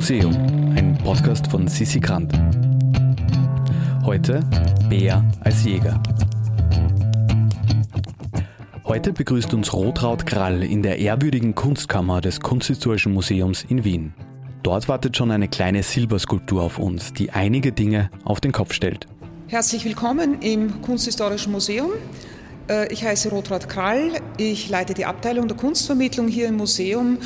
Museum, ein Podcast von Sissi Grant. Heute Bär als Jäger. Heute begrüßt uns Rotraud Krall in der ehrwürdigen Kunstkammer des Kunsthistorischen Museums in Wien. Dort wartet schon eine kleine Silberskulptur auf uns, die einige Dinge auf den Kopf stellt. Herzlich willkommen im Kunsthistorischen Museum. Äh, ich heiße Rotraud Krall, ich leite die Abteilung der Kunstvermittlung hier im Museum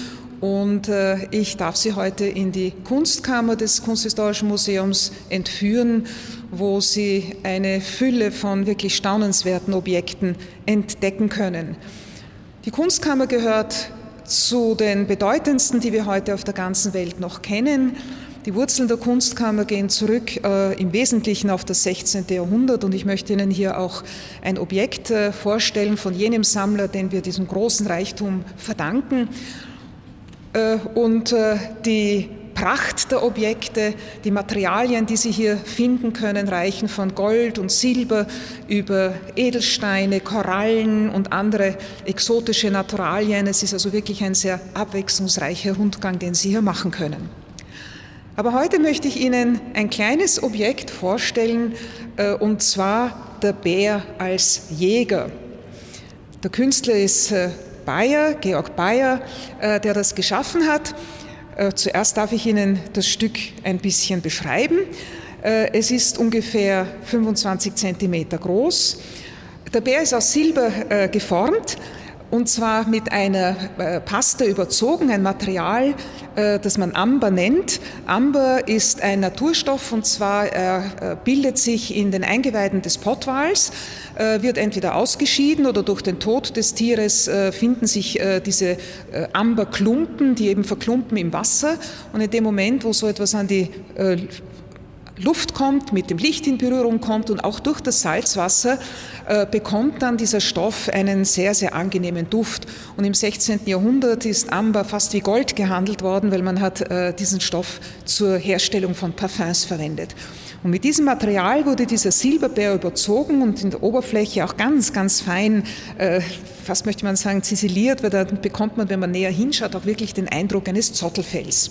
und äh, ich darf Sie heute in die Kunstkammer des Kunsthistorischen Museums entführen, wo Sie eine Fülle von wirklich staunenswerten Objekten entdecken können. Die Kunstkammer gehört zu den bedeutendsten, die wir heute auf der ganzen Welt noch kennen. Die Wurzeln der Kunstkammer gehen zurück äh, im Wesentlichen auf das 16. Jahrhundert und ich möchte Ihnen hier auch ein Objekt äh, vorstellen von jenem Sammler, den wir diesem großen Reichtum verdanken. Äh, und äh, die Pracht der Objekte, die Materialien, die Sie hier finden können, reichen von Gold und Silber über Edelsteine, Korallen und andere exotische Naturalien. Es ist also wirklich ein sehr abwechslungsreicher Rundgang, den Sie hier machen können. Aber heute möchte ich Ihnen ein kleines Objekt vorstellen, äh, und zwar der Bär als Jäger. Der Künstler ist Bayer, Georg Bayer, äh, der das geschaffen hat. Äh, zuerst darf ich Ihnen das Stück ein bisschen beschreiben. Äh, es ist ungefähr 25 Zentimeter groß. Der Bär ist aus Silber geformt und zwar mit einer Paste überzogen, ein Material, das man Amber nennt. Amber ist ein Naturstoff und zwar bildet sich in den Eingeweiden des Pottwals, wird entweder ausgeschieden oder durch den Tod des Tieres finden sich diese Amberklumpen, die eben verklumpen im Wasser. Und in dem Moment, wo so etwas an die Luft kommt, mit dem Licht in Berührung kommt und auch durch das Salzwasser äh, bekommt dann dieser Stoff einen sehr, sehr angenehmen Duft. Und im 16. Jahrhundert ist Amber fast wie Gold gehandelt worden, weil man hat äh, diesen Stoff zur Herstellung von Parfums verwendet. Und mit diesem Material wurde dieser Silberbär überzogen und in der Oberfläche auch ganz, ganz fein, äh, fast möchte man sagen, ziseliert, weil da bekommt man, wenn man näher hinschaut, auch wirklich den Eindruck eines Zottelfells.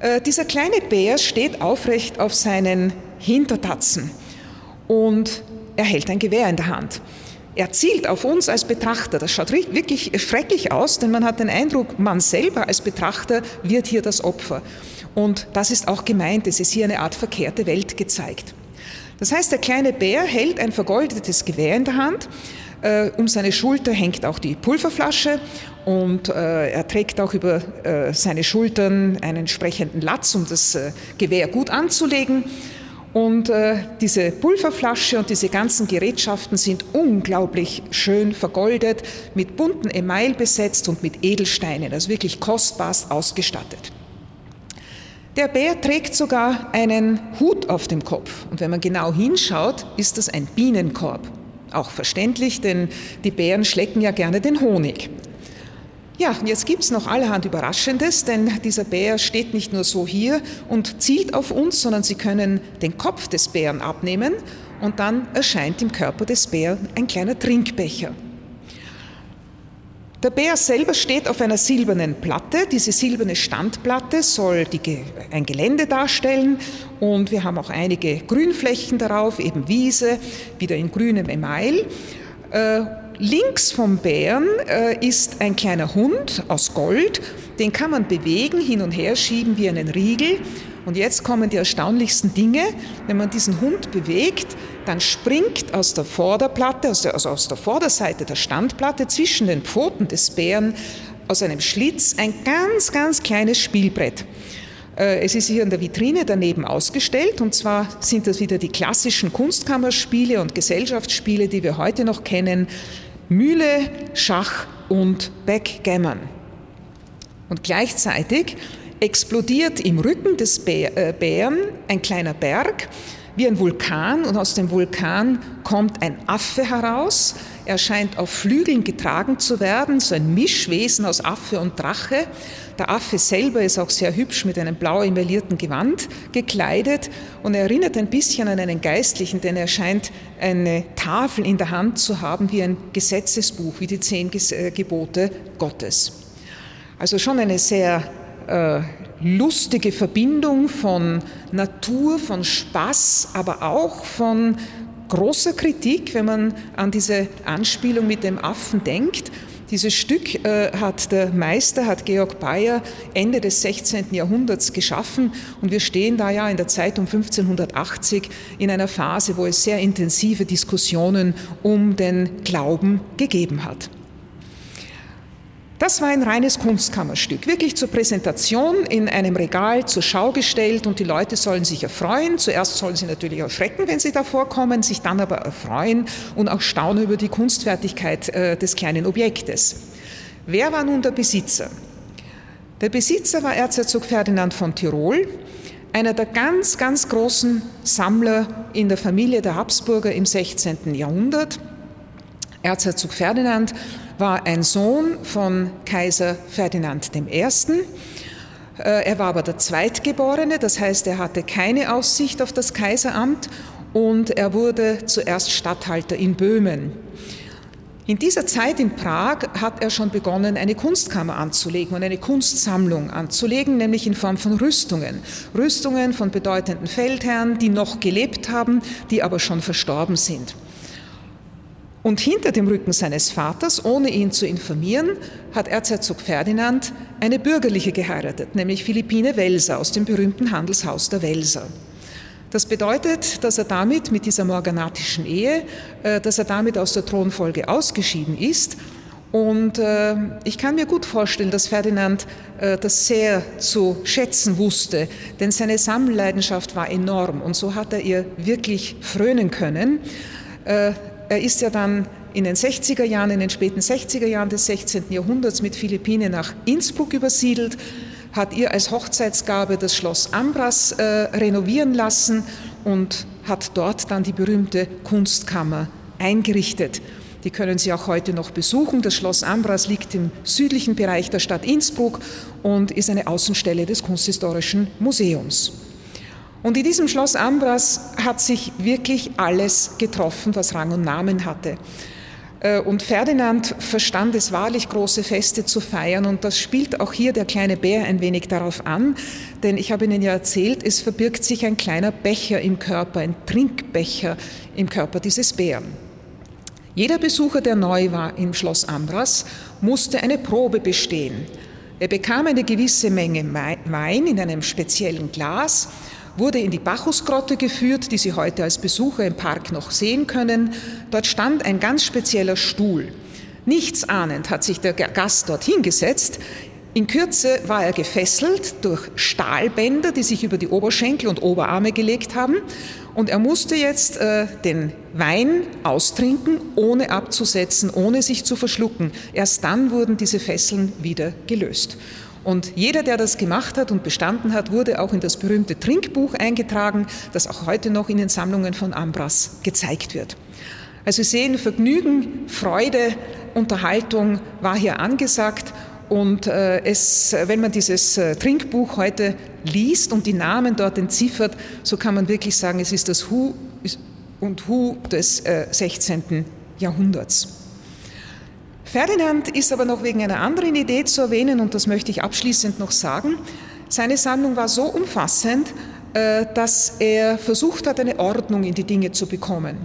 Äh, dieser kleine Bär steht aufrecht auf seinen Hintertatzen und er hält ein Gewehr in der Hand. Er zielt auf uns als Betrachter. Das schaut wirklich schrecklich aus, denn man hat den Eindruck, man selber als Betrachter wird hier das Opfer. Und das ist auch gemeint, es ist hier eine Art verkehrte Welt gezeigt. Das heißt, der kleine Bär hält ein vergoldetes Gewehr in der Hand. Äh, um seine Schulter hängt auch die Pulverflasche und äh, er trägt auch über äh, seine Schultern einen entsprechenden Latz, um das Gewehr gut anzulegen. Und diese Pulverflasche und diese ganzen Gerätschaften sind unglaublich schön vergoldet, mit bunten Email besetzt und mit Edelsteinen, also wirklich kostbarst ausgestattet. Der Bär trägt sogar einen Hut auf dem Kopf. Und wenn man genau hinschaut, ist das ein Bienenkorb. Auch verständlich, denn die Bären schlecken ja gerne den Honig. Ja, jetzt gibt es noch allerhand Überraschendes, denn dieser Bär steht nicht nur so hier und zielt auf uns, sondern Sie können den Kopf des Bären abnehmen und dann erscheint im Körper des Bären ein kleiner Trinkbecher. Der Bär selber steht auf einer silbernen Platte. Diese silberne Standplatte soll die, ein Gelände darstellen und wir haben auch einige Grünflächen darauf, eben Wiese, wieder in grünem Email. Äh, Links vom Bären äh, ist ein kleiner Hund aus Gold. Den kann man bewegen, hin und her schieben wie einen Riegel. Und jetzt kommen die erstaunlichsten Dinge. Wenn man diesen Hund bewegt, dann springt aus der Vorderplatte, also aus der Vorderseite der Standplatte zwischen den Pfoten des Bären aus einem Schlitz ein ganz, ganz kleines Spielbrett. Äh, es ist hier in der Vitrine daneben ausgestellt und zwar sind das wieder die klassischen Kunstkammerspiele und Gesellschaftsspiele, die wir heute noch kennen. Mühle, Schach und Backgammon. Und gleichzeitig explodiert im Rücken des äh, Bären ein kleiner Berg wie ein Vulkan und aus dem Vulkan kommt ein Affe heraus. Er scheint auf Flügeln getragen zu werden, so ein Mischwesen aus Affe und Drache. Der Affe selber ist auch sehr hübsch mit einem blau emaillierten Gewand gekleidet und erinnert ein bisschen an einen Geistlichen, denn er scheint eine Tafel in der Hand zu haben wie ein Gesetzesbuch, wie die zehn äh, Gebote Gottes. Also schon eine sehr äh, lustige Verbindung von Natur, von Spaß, aber auch von großer Kritik, wenn man an diese Anspielung mit dem Affen denkt. Dieses Stück äh, hat der Meister, hat Georg Bayer Ende des 16. Jahrhunderts geschaffen und wir stehen da ja in der Zeit um 1580 in einer Phase, wo es sehr intensive Diskussionen um den Glauben gegeben hat. Das war ein reines Kunstkammerstück, wirklich zur Präsentation in einem Regal zur Schau gestellt und die Leute sollen sich erfreuen. Zuerst sollen sie natürlich erschrecken, wenn sie davor kommen, sich dann aber erfreuen und auch staunen über die Kunstfertigkeit äh, des kleinen Objektes. Wer war nun der Besitzer? Der Besitzer war Erzherzog Ferdinand von Tirol, einer der ganz, ganz großen Sammler in der Familie der Habsburger im 16. Jahrhundert. Erzherzog Ferdinand war ein Sohn von Kaiser Ferdinand I. Äh, er war aber der Zweitgeborene, das heißt, er hatte keine Aussicht auf das Kaiseramt und er wurde zuerst Statthalter in Böhmen. In dieser Zeit in Prag hat er schon begonnen, eine Kunstkammer anzulegen und eine Kunstsammlung anzulegen, nämlich in Form von Rüstungen. Rüstungen von bedeutenden Feldherren, die noch gelebt haben, die aber schon verstorben sind. Und hinter dem Rücken seines Vaters, ohne ihn zu informieren, hat Erzherzog Ferdinand eine bürgerliche geheiratet, nämlich Philippine Welser aus dem berühmten Handelshaus der Welser. Das bedeutet, dass er damit mit dieser morganatischen Ehe, äh, dass er damit aus der Thronfolge ausgeschieden ist. Und äh, ich kann mir gut vorstellen, dass Ferdinand äh, das sehr zu schätzen wusste, denn seine Sammelleidenschaft war enorm und so hat er ihr wirklich frönen können. Er ist ja dann in den 60er Jahren, in den späten 60er Jahren des 16. Jahrhunderts mit Philippine nach Innsbruck übersiedelt, hat ihr als Hochzeitsgabe das Schloss Ambras äh, renovieren lassen und hat dort dann die berühmte Kunstkammer eingerichtet. Die können Sie auch heute noch besuchen. Das Schloss Ambras liegt im südlichen Bereich der Stadt Innsbruck und ist eine Außenstelle des Kunsthistorischen Museums. Und in diesem Schloss Ambras hat sich wirklich alles getroffen, was Rang und Namen hatte. Äh, und Ferdinand verstand es wahrlich, große Feste zu feiern. Und das spielt auch hier der kleine Bär ein wenig darauf an. Denn ich habe Ihnen ja erzählt, es verbirgt sich ein kleiner Becher im Körper, ein Trinkbecher im Körper dieses Bären. Jeder Besucher, der neu war im Schloss Ambras, musste eine Probe bestehen. Er bekam eine gewisse Menge Wein in einem speziellen Glas wurde in die Bacchusgrotte geführt, die Sie heute als Besucher im Park noch sehen können. Dort stand ein ganz spezieller Stuhl. Nichts ahnend hat sich der Gast dort hingesetzt. In Kürze war er gefesselt durch Stahlbänder, die sich über die Oberschenkel und Oberarme gelegt haben. Und er musste jetzt äh, den Wein austrinken, ohne abzusetzen, ohne sich zu verschlucken. Erst dann wurden diese Fesseln wieder gelöst. Und jeder, der das gemacht hat und bestanden hat, wurde auch in das berühmte Trinkbuch eingetragen, das auch heute noch in den Sammlungen von Ambras gezeigt wird. Also Sie sehen, Vergnügen, Freude, Unterhaltung war hier angesagt. Und äh, es, wenn man dieses äh, Trinkbuch heute liest und die Namen dort entziffert, so kann man wirklich sagen, es ist das Hu und Hu des äh, 16. Jahrhunderts. Ferdinand ist aber noch wegen einer anderen Idee zu erwähnen und das möchte ich abschließend noch sagen. Seine Sammlung war so umfassend, äh, dass er versucht hat, eine Ordnung in die Dinge zu bekommen.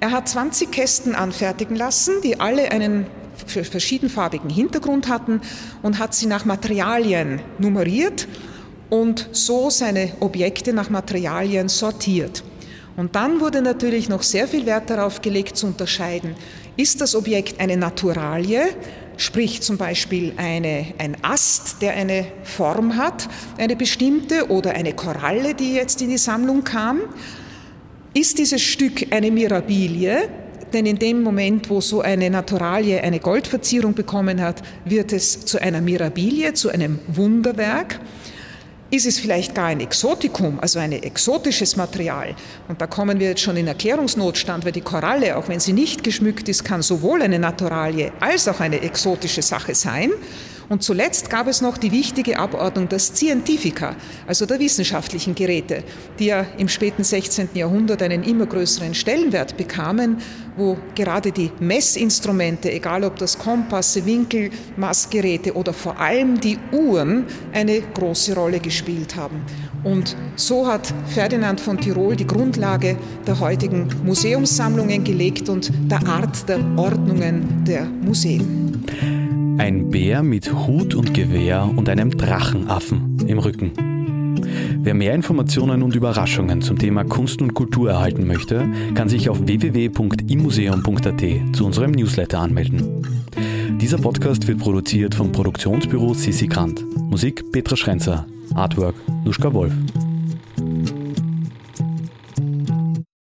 Er hat 20 Kästen anfertigen lassen, die alle einen verschiedenfarbigen Hintergrund hatten und hat sie nach Materialien nummeriert und so seine Objekte nach Materialien sortiert. Und dann wurde natürlich noch sehr viel Wert darauf gelegt zu unterscheiden, ist das Objekt eine Naturalie, sprich zum Beispiel eine, ein Ast, der eine Form hat, eine bestimmte, oder eine Koralle, die jetzt in die Sammlung kam? Ist dieses Stück eine Mirabilie? Denn in dem Moment, wo so eine Naturalie eine Goldverzierung bekommen hat, wird es zu einer Mirabilie, zu einem Wunderwerk. Ist es vielleicht gar ein Exotikum, also ein exotisches Material? Und da kommen wir jetzt schon in Erklärungsnotstand, weil die Koralle, auch wenn sie nicht geschmückt ist, kann sowohl eine Naturalie als auch eine exotische Sache sein. Und zuletzt gab es noch die wichtige Abordnung der Scientifica, also der wissenschaftlichen Geräte, die ja im späten 16. Jahrhundert einen immer größeren Stellenwert bekamen, wo gerade die Messinstrumente, egal ob das Kompasse, Winkel, Maßgeräte oder vor allem die Uhren, eine große Rolle gespielt haben. Und so hat Ferdinand von Tirol die Grundlage der heutigen Museumssammlungen gelegt und der Art der Ordnungen der Museen. Ein Bär mit Hut und Gewehr und einem Drachenaffen im Rücken. Wer mehr Informationen und Überraschungen zum Thema Kunst und Kultur erhalten möchte, kann sich auf www.immuseum.at zu unserem Newsletter anmelden. Dieser Podcast wird produziert vom Produktionsbüro Sissi Grant. Musik Petra Schrenzer. Artwork Nuschka Wolf.